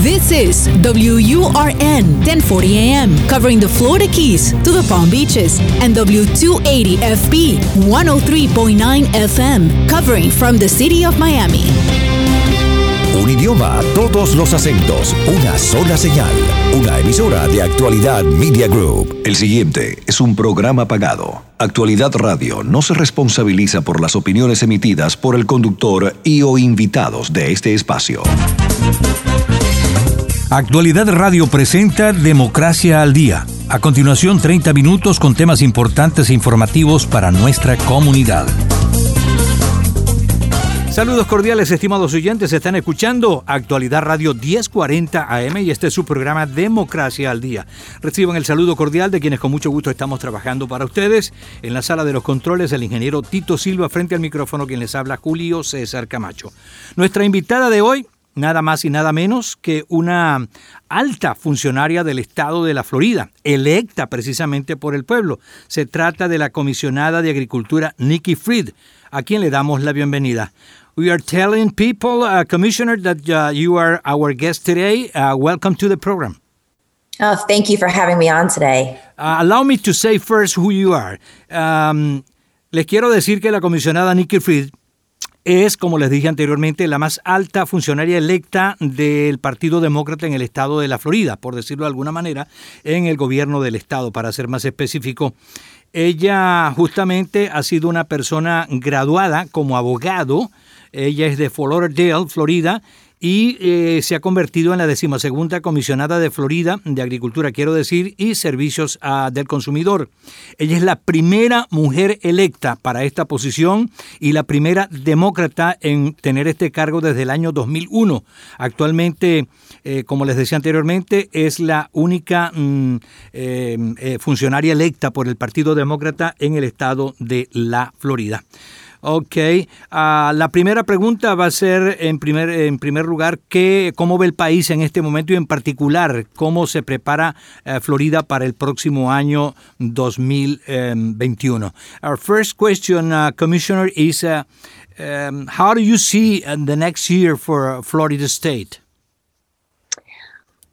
This is WURN 1040 AM, covering the Florida Keys to the Palm Beaches, and W280FB 103.9 FM, covering from the city of Miami. Un idioma, todos los acentos, una sola señal. Una emisora de Actualidad Media Group. El siguiente es un programa pagado. Actualidad Radio no se responsabiliza por las opiniones emitidas por el conductor y o invitados de este espacio. Actualidad Radio presenta Democracia al Día. A continuación, 30 minutos con temas importantes e informativos para nuestra comunidad. Saludos cordiales, estimados oyentes. Están escuchando Actualidad Radio 1040 AM y este es su programa Democracia al Día. Reciban el saludo cordial de quienes con mucho gusto estamos trabajando para ustedes. En la sala de los controles, el ingeniero Tito Silva, frente al micrófono, quien les habla, Julio César Camacho. Nuestra invitada de hoy, nada más y nada menos que una alta funcionaria del estado de la Florida, electa precisamente por el pueblo. Se trata de la comisionada de Agricultura Nikki Fried, a quien le damos la bienvenida. We are telling people, uh, Commissioner, that uh, you are our guest today. Uh, welcome to the program. Oh, thank you for having me on today. Uh, allow me to say first who you are. Um, les quiero decir que la comisionada Nikki Fried es, como les dije anteriormente, la más alta funcionaria electa del Partido Demócrata en el estado de la Florida, por decirlo de alguna manera, en el gobierno del estado, para ser más específico. Ella justamente ha sido una persona graduada como abogado ella es de Fort Lauderdale, Florida, y eh, se ha convertido en la decimosegunda comisionada de Florida de Agricultura, quiero decir, y Servicios ah, del Consumidor. Ella es la primera mujer electa para esta posición y la primera demócrata en tener este cargo desde el año 2001. Actualmente, eh, como les decía anteriormente, es la única mm, eh, funcionaria electa por el Partido Demócrata en el estado de la Florida. Ok, uh, la primera pregunta va a ser en primer, en primer lugar, ¿qué, ¿cómo ve el país en este momento y en particular cómo se prepara uh, Florida para el próximo año 2021? Our first question, uh, Commissioner, is um, how do you see uh, the next year for Florida State?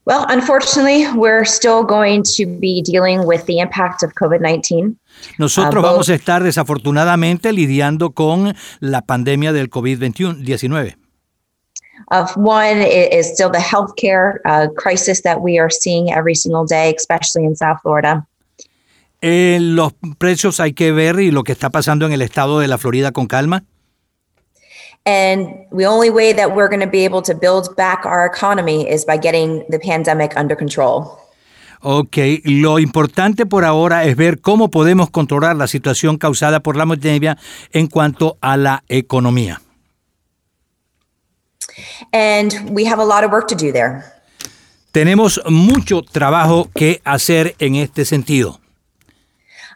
Well, unfortunately, we're still going to be dealing with the impact of COVID 19. Nosotros uh, vamos a estar desafortunadamente lidiando con la pandemia del COVID-19. Of one is still the healthcare uh, crisis that we are seeing every single day, especially in South Florida. Eh, los precios hay que ver y lo que está pasando en el estado de la Florida con calma. And the only way that we're going to be able to build back our economy is by getting the pandemic under control. Ok, lo importante por ahora es ver cómo podemos controlar la situación causada por la pandemia en cuanto a la economía. And we have a lot of work to do there. Tenemos mucho trabajo que hacer en este sentido.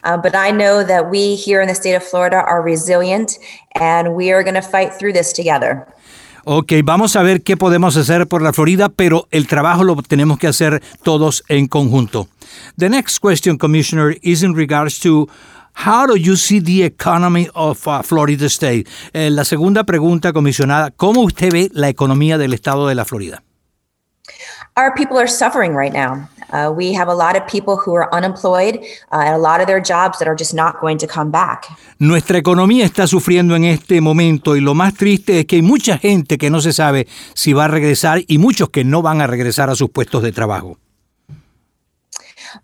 Uh, but I know that we here in the state of Florida are resilient and we are going to fight through this together. Ok, vamos a ver qué podemos hacer por la Florida, pero el trabajo lo tenemos que hacer todos en conjunto. The next question, Commissioner, is in regards to How do you see the economy of uh, Florida State? Eh, la segunda pregunta, comisionada, ¿cómo usted ve la economía del estado de la Florida? Our people are suffering right now. Uh, we have a lot of people who are unemployed uh, and a lot of their jobs that are just not going to come back. Nuestra economía está sufriendo en este momento y lo más triste es que hay mucha gente que no se sabe si va a regresar y muchos que no van a regresar a sus puestos de trabajo.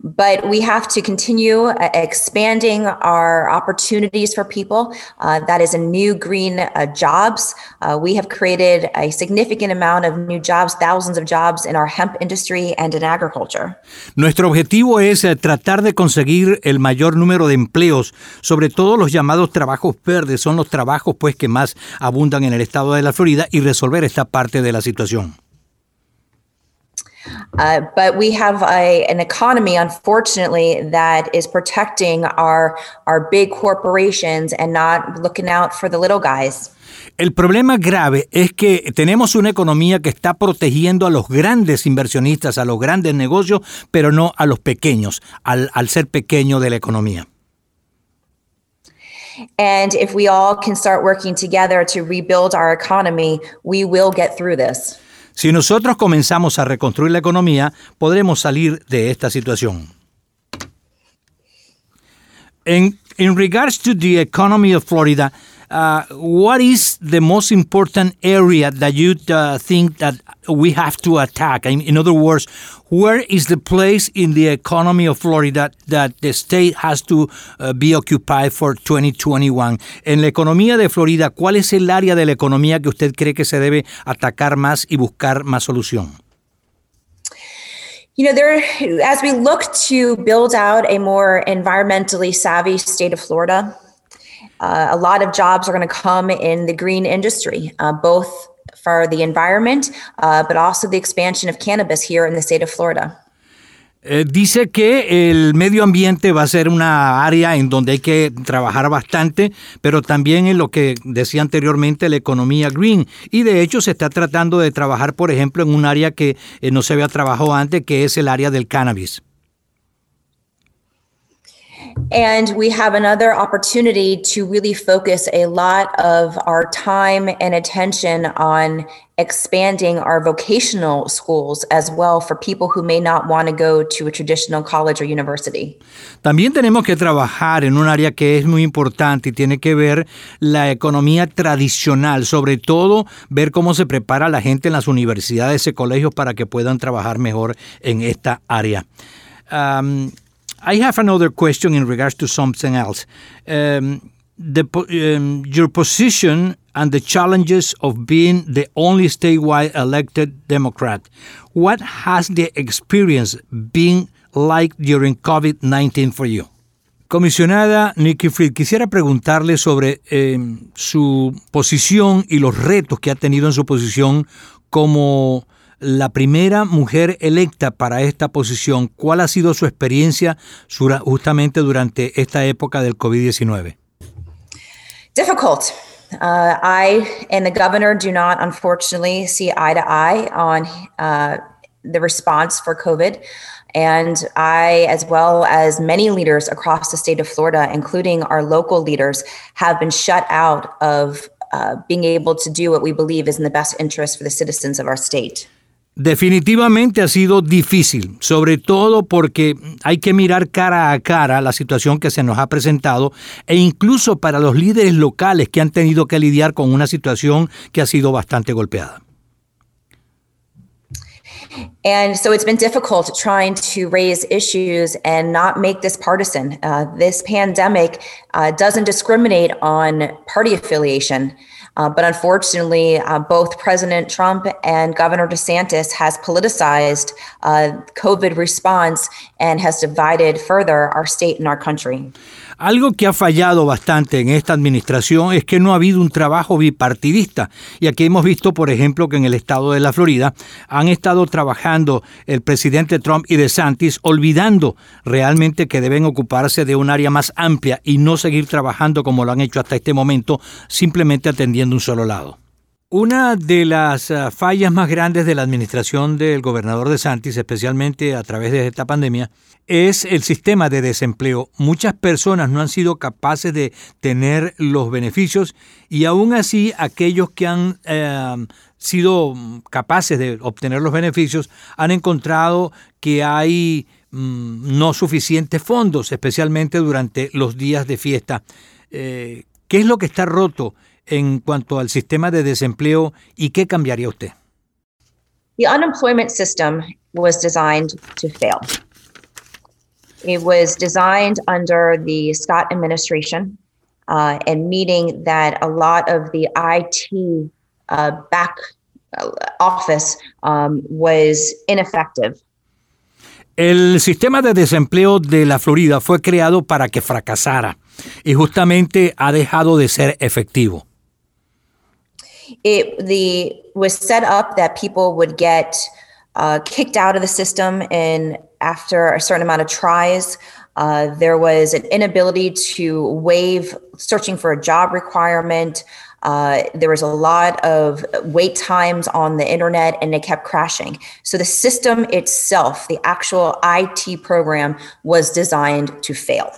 But we have to continue uh, expanding our opportunities for people. Uh, that is a new green uh, jobs. Uh, we have created a significant amount of new jobs, thousands of jobs in our hemp industry and in agriculture. Nuestro objetivo es eh, tratar de conseguir el mayor número de empleos, sobre todo los llamados trabajos verdes, son los trabajos pues que más abundan en el estado de la Florida y resolver esta parte de la situación. Uh, but we have a, an economy, unfortunately, that is protecting our, our big corporations and not looking out for the little guys. El problema grave es que tenemos una economía que está protegiendo a los grandes inversionistas, a los grandes negocios, pero no a los pequeños, al, al ser pequeño de la economía. And if we all can start working together to rebuild our economy, we will get through this. Si nosotros comenzamos a reconstruir la economía, podremos salir de esta situación. In, in regards to the economy of Florida, uh, what is the most important area that you uh, think that we have to attack? In, in other words, where is the place in the economy of Florida that the state has to uh, be occupied for 2021? En la economía de Florida, ¿cuál es el área de la economía que usted cree que se debe atacar más y buscar más solución? You know, there, as we look to build out a more environmentally savvy state of Florida, uh, a lot of jobs are going to come in the green industry, uh, both for the environment, uh, but also the expansion of cannabis here in the state of Florida. Eh, dice que el medio ambiente va a ser una área en donde hay que trabajar bastante, pero también en lo que decía anteriormente la economía green. Y de hecho se está tratando de trabajar, por ejemplo, en un área que eh, no se había trabajado antes, que es el área del cannabis. And we have another opportunity to really focus a lot of our time and attention on expanding our vocational schools as well for people who may not want to go to a traditional college or university. También tenemos que trabajar en un área que es muy importante y tiene que ver la economía tradicional, sobre todo ver cómo se prepara la gente en las universidades y colegios para que puedan trabajar mejor en esta área. Um, I have another question in regards to something else. Um, the, um, your position and the challenges of being the only statewide elected Democrat. What has the experience been like during COVID 19 for you? Comisionada Nikki Fried, quisiera preguntarle sobre eh, su posición y los retos que ha tenido en su posición como la primera mujer electa para esta posición. ¿Cuál ha sido su experiencia justamente durante esta época del COVID-19? Difficult. Uh, I and the governor do not, unfortunately, see eye to eye on uh, the response for COVID. And I, as well as many leaders across the state of Florida, including our local leaders, have been shut out of uh, being able to do what we believe is in the best interest for the citizens of our state. Definitivamente ha sido difícil, sobre todo porque hay que mirar cara a cara la situación que se nos ha presentado e incluso para los líderes locales que han tenido que lidiar con una situación que ha sido bastante golpeada. And so it's been difficult trying to raise issues and not make this partisan. Uh, this pandemic uh, doesn't discriminate on party affiliation. Uh, but unfortunately, uh, both President Trump and Governor DeSantis has politicized uh, COVID response and has divided further our state and our country. Algo que ha fallado bastante en esta administración es que no ha habido un trabajo bipartidista. Y aquí hemos visto, por ejemplo, que en el estado de la Florida han estado trabajando el presidente Trump y DeSantis, olvidando realmente que deben ocuparse de un área más amplia y no seguir trabajando como lo han hecho hasta este momento, simplemente atendiendo un solo lado. Una de las uh, fallas más grandes de la administración del gobernador de Santis, especialmente a través de esta pandemia, es el sistema de desempleo. Muchas personas no han sido capaces de tener los beneficios y aún así aquellos que han eh, sido capaces de obtener los beneficios han encontrado que hay mm, no suficientes fondos, especialmente durante los días de fiesta. Eh, ¿Qué es lo que está roto? en cuanto al sistema de desempleo y qué cambiaría usted? The unemployment system was designed to fail. It was designed under the Scott administration uh, and meaning that a lot of the IT uh, back uh, office um, was ineffective. El sistema de desempleo de la Florida fue creado para que fracasara y justamente ha dejado de ser efectivo. it the was set up that people would get uh, kicked out of the system and after a certain amount of tries uh, there was an inability to waive searching for a job requirement. Uh, there was a lot of wait times on the internet and it kept crashing. So the system itself the actual it program was designed to fail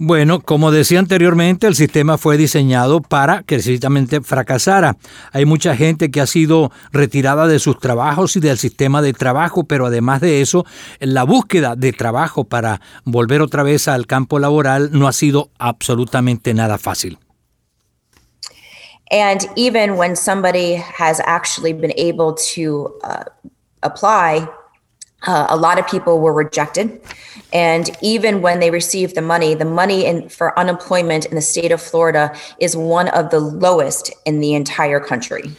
Bueno, como decía anteriormente, el sistema fue diseñado para que precisamente fracasara. Hay mucha gente que ha sido retirada de sus trabajos y del sistema de trabajo, pero además de eso, la búsqueda de trabajo para volver otra vez al campo laboral no ha sido absolutamente nada fácil. And even when somebody has actually been able to uh, apply, uh, a lot of people were rejected. And even when they received the money, the money in, for unemployment in the state of Florida is one of the lowest in the entire country.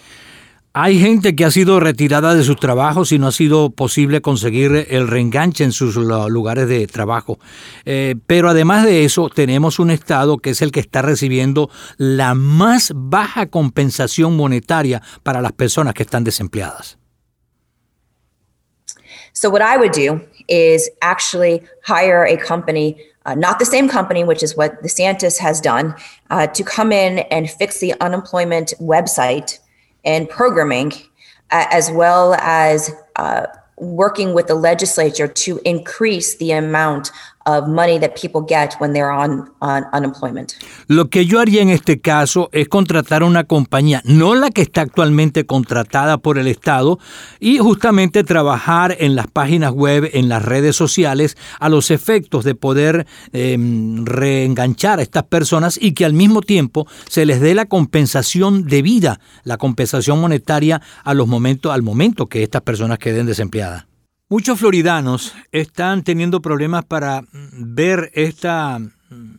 Hay gente que ha sido retirada de sus trabajos y no ha sido posible conseguir el reenganche en sus lugares de trabajo. Eh, pero además de eso, tenemos un Estado que es el que está recibiendo la más baja compensación monetaria para las personas que están desempleadas. So what I would do is actually hire a company, uh, not the same company, which is what the DeSantis has done, uh, to come in and fix the unemployment website and programming, uh, as well as uh, working with the legislature to increase the amount of money that people get when they're on, on unemployment. Lo que yo haría en este caso es contratar una compañía, no la que está actualmente contratada por el Estado, y justamente trabajar en las páginas web, en las redes sociales, a los efectos de poder eh, reenganchar a estas personas y que al mismo tiempo se les dé la compensación debida, la compensación monetaria a los momentos, al momento que estas personas queden desempleadas. Muchos floridanos están teniendo problemas para ver esta,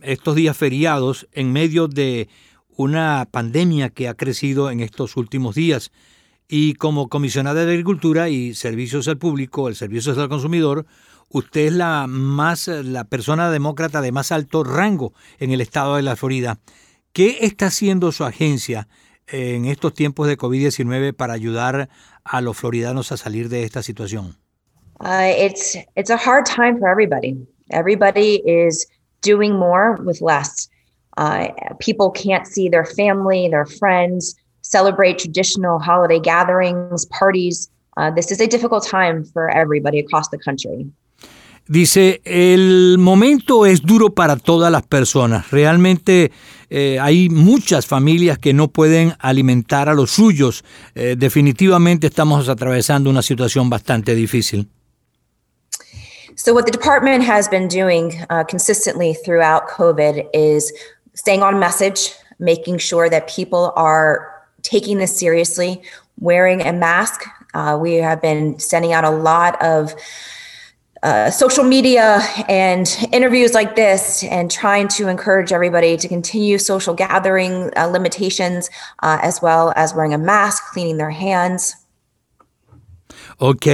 estos días feriados en medio de una pandemia que ha crecido en estos últimos días. Y como comisionada de Agricultura y Servicios al Público, el Servicio al Consumidor, usted es la más la persona demócrata de más alto rango en el estado de la Florida. ¿Qué está haciendo su agencia en estos tiempos de COVID-19 para ayudar a los floridanos a salir de esta situación? Uh, it's it's a hard time for everybody. Everybody is doing more with less. Uh, people can't see their family, their friends, celebrate traditional holiday gatherings, parties. Uh, this is a difficult time for everybody across the country. Dice, el momento es duro para todas las personas. Realmente eh, hay muchas familias que no pueden alimentar a los suyos. Eh, definitivamente estamos atravesando una situación bastante difícil. So, what the department has been doing uh, consistently throughout COVID is staying on message, making sure that people are taking this seriously, wearing a mask. Uh, we have been sending out a lot of uh, social media and interviews like this and trying to encourage everybody to continue social gathering uh, limitations uh, as well as wearing a mask, cleaning their hands. Ok,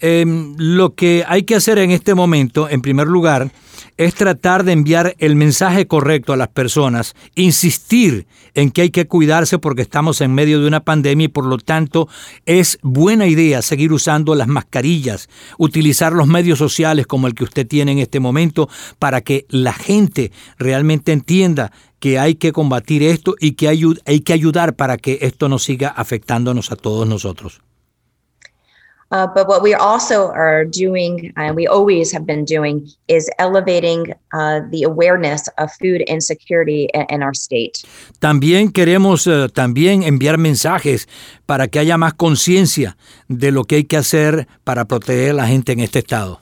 em, lo que hay que hacer en este momento, en primer lugar, es tratar de enviar el mensaje correcto a las personas, insistir en que hay que cuidarse porque estamos en medio de una pandemia y por lo tanto es buena idea seguir usando las mascarillas, utilizar los medios sociales como el que usted tiene en este momento para que la gente realmente entienda que hay que combatir esto y que hay, hay que ayudar para que esto no siga afectándonos a todos nosotros. Uh, but what we also are doing, and we always have been doing, is elevating uh, the awareness of food insecurity in, in our state. También queremos uh, también enviar mensajes para que haya más conciencia de lo que hay que hacer para proteger a la gente en este estado.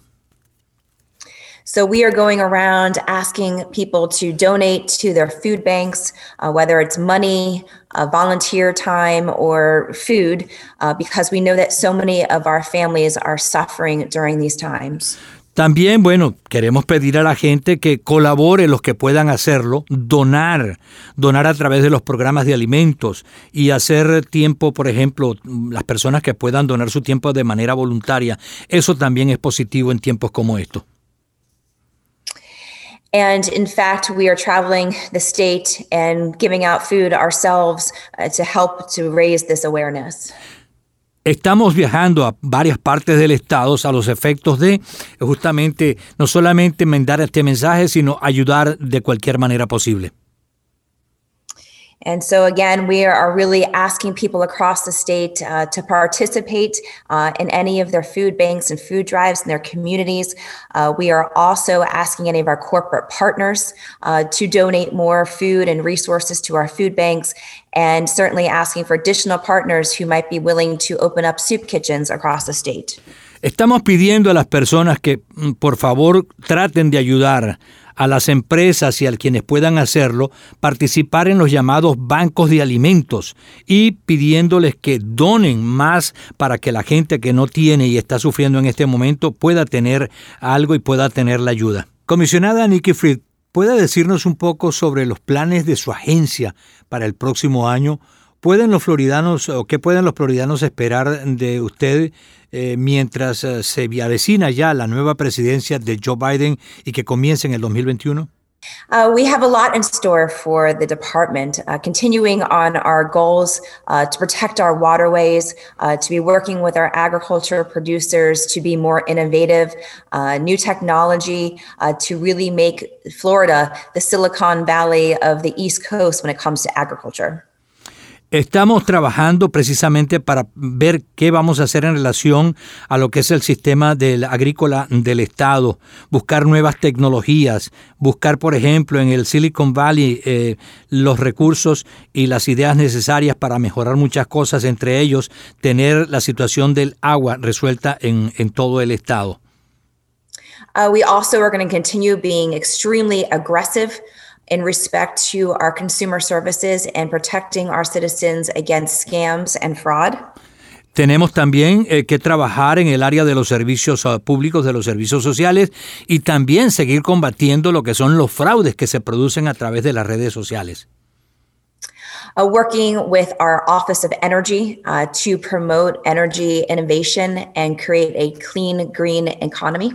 So we are going around asking people to donate to their food banks, uh, whether it's money, uh, volunteer time, or food, uh, because we know that so many of our families are suffering during these times. También, bueno, queremos pedir a la gente que colabore los que puedan hacerlo, donar, donar a través de los programas de alimentos y hacer tiempo, por ejemplo, las personas que puedan donar su tiempo de manera voluntaria. Eso también es positivo en tiempos como estos. And in fact, we are traveling the state and giving out food ourselves uh, to help to raise this awareness. Estamos viajando a varias partes del estado a los efectos de justamente no solamente mandar este mensaje, sino ayudar de cualquier manera posible. And so, again, we are really asking people across the state uh, to participate uh, in any of their food banks and food drives in their communities. Uh, we are also asking any of our corporate partners uh, to donate more food and resources to our food banks, and certainly asking for additional partners who might be willing to open up soup kitchens across the state. Estamos pidiendo a las personas que mm, por favor traten de ayudar a las empresas y a quienes puedan hacerlo participar en los llamados bancos de alimentos y pidiéndoles que donen más para que la gente que no tiene y está sufriendo en este momento pueda tener algo y pueda tener la ayuda. Comisionada Nikki Fried, ¿puede decirnos un poco sobre los planes de su agencia para el próximo año? ¿Pueden los floridanos o qué pueden los floridanos esperar de usted eh, mientras eh, se avecina ya la nueva presidencia de Joe Biden y que comience en el 2021? Uh, we have a lot in store for the department, uh, continuing on our goals uh, to protect our waterways, uh, to be working with our agriculture producers to be more innovative, uh, new technology uh, to really make Florida the Silicon Valley of the East Coast when it comes to agriculture. Estamos trabajando precisamente para ver qué vamos a hacer en relación a lo que es el sistema del agrícola del Estado, buscar nuevas tecnologías, buscar, por ejemplo, en el Silicon Valley eh, los recursos y las ideas necesarias para mejorar muchas cosas, entre ellos tener la situación del agua resuelta en, todo el Estado. Uh, we also are going to continue being extremely aggressive in respect to our consumer services and protecting our citizens against scams and fraud. Tenemos también eh, que trabajar en el área de los servicios uh, públicos, de los servicios sociales y también seguir combatiendo lo que son los fraudes que se producen a través de las redes sociales. Uh, working with our Office of Energy uh, to promote energy innovation and create a clean, green economy.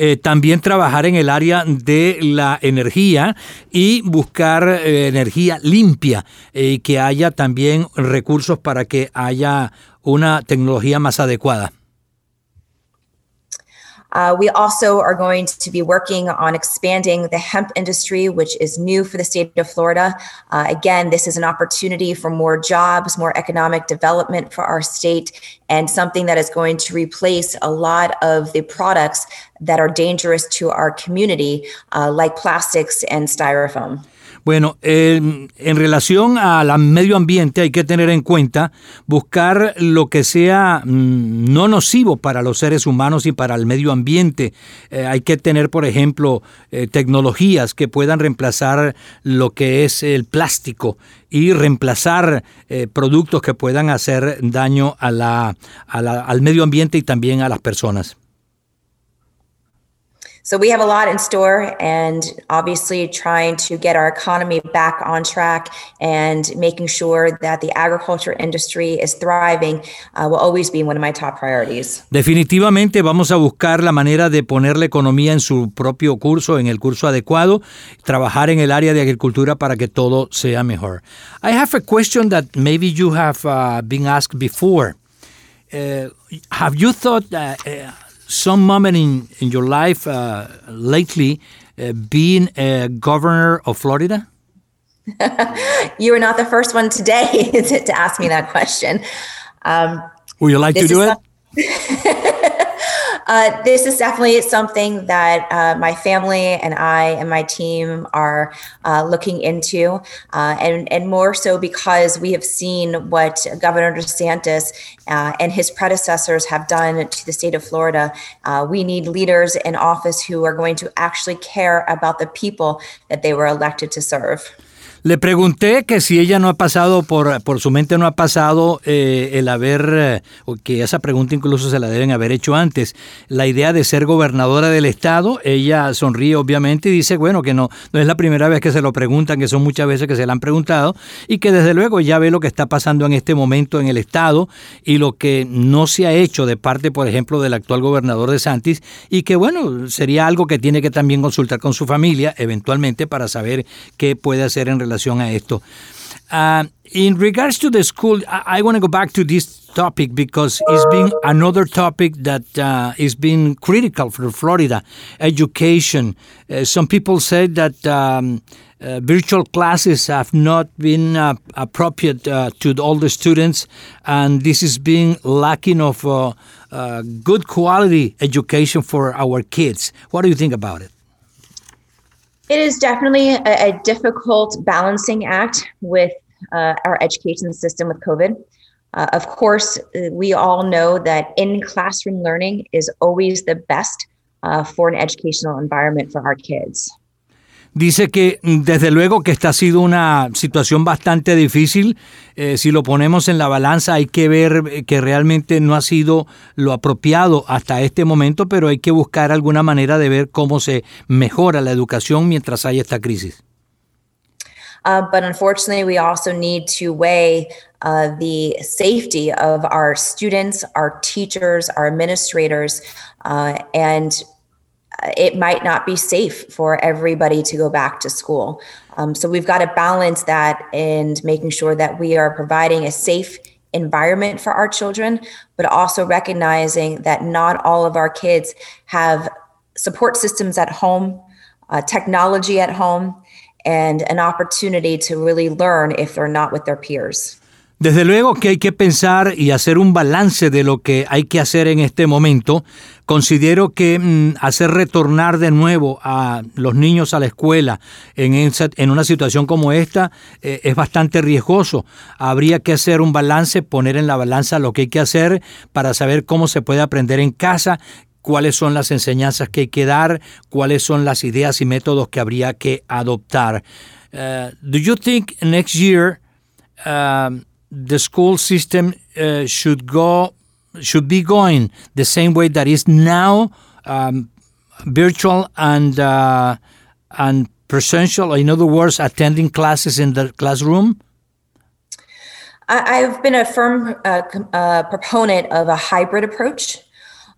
Eh, también trabajar en el área de la energía y buscar eh, energía limpia y eh, que haya también recursos para que haya una tecnología más adecuada. Uh, we also are going to be working on expanding the hemp industry, which is new for the state of Florida. Uh, again, this is an opportunity for more jobs, more economic development for our state, and something that is going to replace a lot of the products that are dangerous to our community, uh, like plastics and styrofoam. Bueno, en relación al medio ambiente hay que tener en cuenta buscar lo que sea mm, no nocivo para los seres humanos y para el medio ambiente. Eh, hay que tener, por ejemplo, eh, tecnologías que puedan reemplazar lo que es el plástico y reemplazar eh, productos que puedan hacer daño a la, al medio ambiente y también a las personas. So we have a lot in store and obviously trying to get our economy back on track and making sure that the agriculture industry is thriving uh, will always be one of my top priorities. Definitivamente vamos a buscar la manera de poner la economía en su propio curso, en el curso adecuado, trabajar en el área de agricultura para que todo sea mejor. I have a question that maybe you have uh, been asked before. Uh, have you thought uh, some moment in, in your life uh, lately uh, being a governor of Florida? you were not the first one today to, ask me that question. Um, Would you like to do it? Uh, this is definitely something that uh, my family and I and my team are uh, looking into, uh, and and more so because we have seen what Governor DeSantis uh, and his predecessors have done to the state of Florida. Uh, we need leaders in office who are going to actually care about the people that they were elected to serve. Le pregunté que si ella no ha pasado por, por su mente, no ha pasado eh, el haber, eh, o que esa pregunta incluso se la deben haber hecho antes, la idea de ser gobernadora del estado. Ella sonríe obviamente y dice, bueno, que no, no es la primera vez que se lo preguntan, que son muchas veces que se la han preguntado y que desde luego ya ve lo que está pasando en este momento en el estado y lo que no se ha hecho de parte, por ejemplo, del actual gobernador de Santis y que bueno, sería algo que tiene que también consultar con su familia eventualmente para saber qué puede hacer en relación relación a esto. Uh, in regards to the school, I, I want to go back to this topic because it's been another topic that uh, is being critical for Florida education. Uh, some people say that um, uh, virtual classes have not been uh, appropriate uh, to all the students, and this is being lacking of good quality education for our kids. What do you think about it? It is definitely a, a difficult balancing act with uh, our education system with COVID. of course, we all know that in classroom learning is always the best for an educational environment for our kids. Dice que mm, desde luego que esta ha sido una situación bastante difícil. Eh, si lo ponemos en la balanza hay que ver eh, que realmente no ha sido lo apropiado hasta este momento, pero hay que buscar alguna manera de ver cómo se mejora la educación mientras hay esta crisis. Uh, but unfortunately, we also need to weigh uh, the safety of our students, our teachers, our administrators, uh, and it might not be safe for everybody to go back to school. Um, so we've got to balance that and making sure that we are providing a safe environment for our children, but also recognizing that not all of our kids have support systems at home, uh, technology at home, and an opportunity to really learn if they're not with their peers. Desde luego que hay que pensar y hacer un balance de lo que hay que hacer en este momento. Considero que mm, hacer retornar de nuevo a los niños a la escuela en, en una situación como esta eh, es bastante riesgoso. Habría que hacer un balance, poner en la balanza lo que hay que hacer para saber cómo se puede aprender en casa, cuáles son las enseñanzas que hay que dar, cuáles son las ideas y métodos que habría que adoptar. Uh, do you think next year um, the school system uh, should go should be going the same way that is now, um, virtual and uh, and presential. In other words, attending classes in the classroom. I've been a firm uh, uh, proponent of a hybrid approach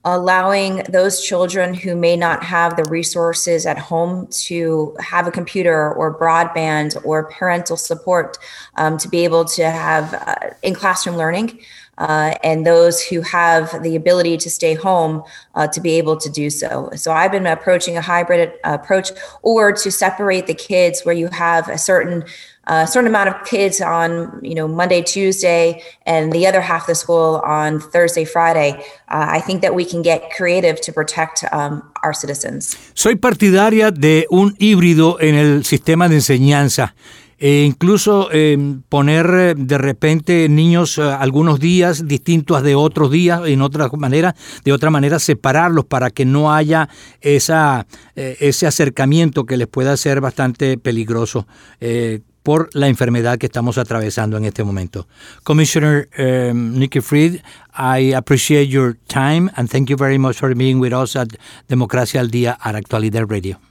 allowing those children who may not have the resources at home to have a computer or broadband or parental support um, to be able to have uh, in classroom learning. Uh, and those who have the ability to stay home uh, to be able to do so. So I've been approaching a hybrid approach or to separate the kids where you have a certain a certain amount of kids on you know Monday, Tuesday, and the other half of the school on Thursday, Friday. Uh, I think that we can get creative to protect um, our citizens. Soy partidaria de un híbrido en el sistema de enseñanza. E incluso eh, poner de repente niños eh, algunos días distintos de otros días, en otra manera, de otra manera separarlos para que no haya esa, eh, ese acercamiento que les pueda ser bastante peligroso. Eh, por la enfermedad que estamos atravesando en este momento. Commissioner um, Nikki Fried, I appreciate your time and thank you very much for being with us at Democracia al Día at Actualidad Radio.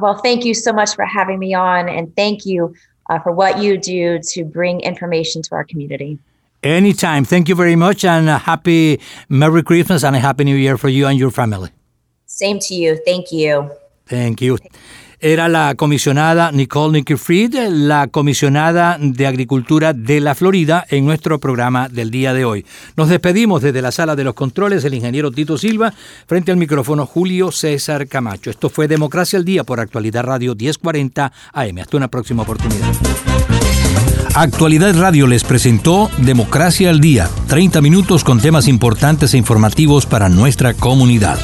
Well, thank you so much for having me on and thank you uh, for what you do to bring information to our community. Anytime. Thank you very much and a happy Merry Christmas and a Happy New Year for you and your family. Same to you. Thank you. Thank you era la comisionada Nicole Nicky Fried, la comisionada de Agricultura de la Florida en nuestro programa del día de hoy. Nos despedimos desde la sala de los controles, el ingeniero Tito Silva, frente al micrófono Julio César Camacho. Esto fue Democracia al Día por Actualidad Radio 1040 AM. Hasta una próxima oportunidad. Actualidad Radio les presentó Democracia al Día, 30 minutos con temas importantes e informativos para nuestra comunidad.